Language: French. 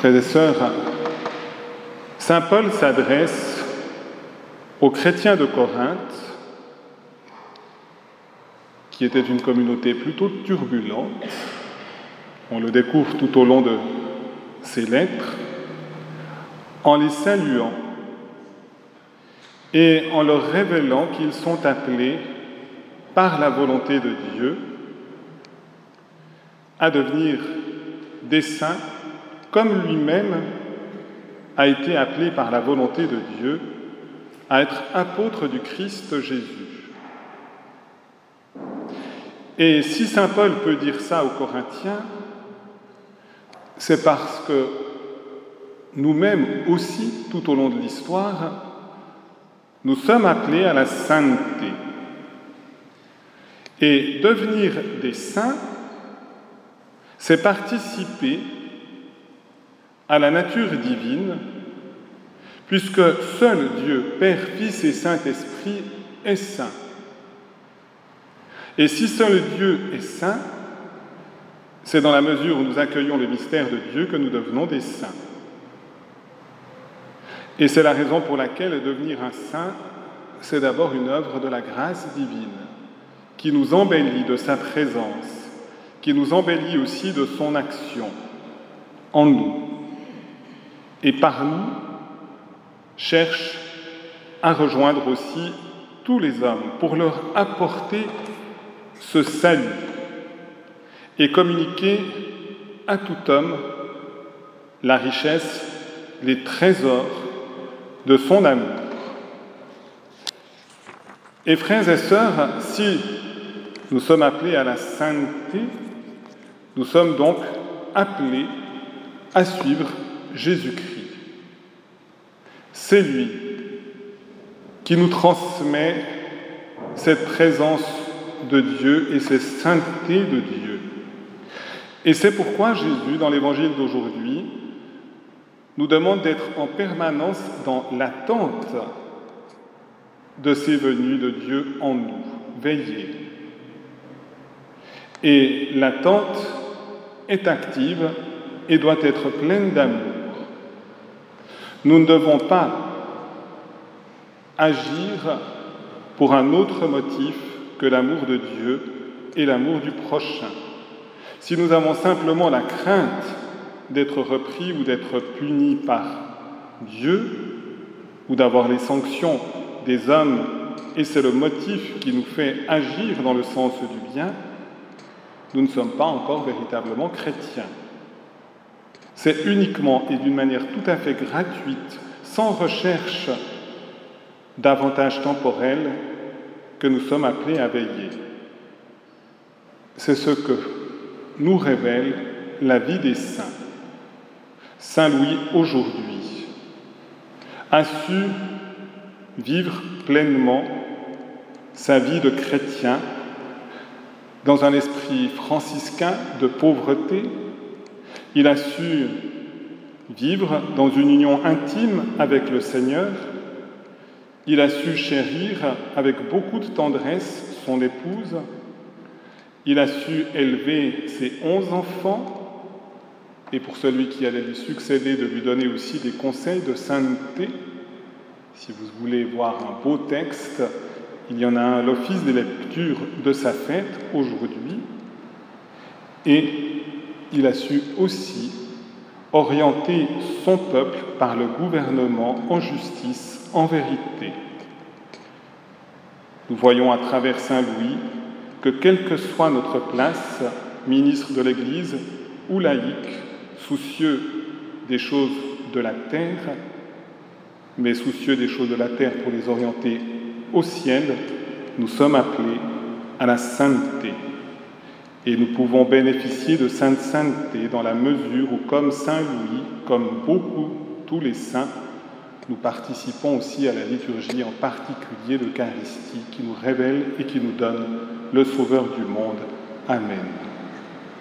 Frères et sœurs, Saint Paul s'adresse aux chrétiens de Corinthe, qui était une communauté plutôt turbulente. On le découvre tout au long de ses lettres, en les saluant et en leur révélant qu'ils sont appelés par la volonté de Dieu à devenir des saints comme lui-même a été appelé par la volonté de Dieu à être apôtre du Christ Jésus. Et si Saint Paul peut dire ça aux Corinthiens, c'est parce que nous-mêmes aussi, tout au long de l'histoire, nous sommes appelés à la sainteté. Et devenir des saints, c'est participer à la nature divine, puisque seul Dieu, Père, Fils et Saint-Esprit, est saint. Et si seul Dieu est saint, c'est dans la mesure où nous accueillons le mystère de Dieu que nous devenons des saints. Et c'est la raison pour laquelle devenir un saint, c'est d'abord une œuvre de la grâce divine, qui nous embellit de sa présence, qui nous embellit aussi de son action en nous. Et par nous, cherche à rejoindre aussi tous les hommes pour leur apporter ce salut et communiquer à tout homme la richesse, les trésors de son amour. Et frères et sœurs, si nous sommes appelés à la sainteté, nous sommes donc appelés à suivre Jésus-Christ. C'est lui qui nous transmet cette présence de Dieu et cette sainteté de Dieu. Et c'est pourquoi Jésus, dans l'évangile d'aujourd'hui, nous demande d'être en permanence dans l'attente de ces venues de Dieu en nous, veiller. Et l'attente est active et doit être pleine d'amour. Nous ne devons pas agir pour un autre motif que l'amour de Dieu et l'amour du prochain. Si nous avons simplement la crainte d'être repris ou d'être puni par Dieu, ou d'avoir les sanctions des hommes, et c'est le motif qui nous fait agir dans le sens du bien, nous ne sommes pas encore véritablement chrétiens. C'est uniquement et d'une manière tout à fait gratuite, sans recherche d'avantages temporels, que nous sommes appelés à veiller. C'est ce que nous révèle la vie des saints. Saint Louis aujourd'hui a su vivre pleinement sa vie de chrétien dans un esprit franciscain de pauvreté. Il a su vivre dans une union intime avec le Seigneur. Il a su chérir avec beaucoup de tendresse son épouse. Il a su élever ses onze enfants et pour celui qui allait lui succéder, de lui donner aussi des conseils de sainteté. Si vous voulez voir un beau texte, il y en a l'office des lectures de sa fête aujourd'hui. Et il a su aussi orienter son peuple par le gouvernement en justice, en vérité. Nous voyons à travers Saint Louis que quelle que soit notre place, ministre de l'Église ou laïque, soucieux des choses de la terre, mais soucieux des choses de la terre pour les orienter au ciel, nous sommes appelés à la sainteté. Et nous pouvons bénéficier de sainte sainteté dans la mesure où, comme Saint Louis, comme beaucoup, tous les saints, nous participons aussi à la liturgie, en particulier l'Eucharistie, qui nous révèle et qui nous donne le Sauveur du monde. Amen.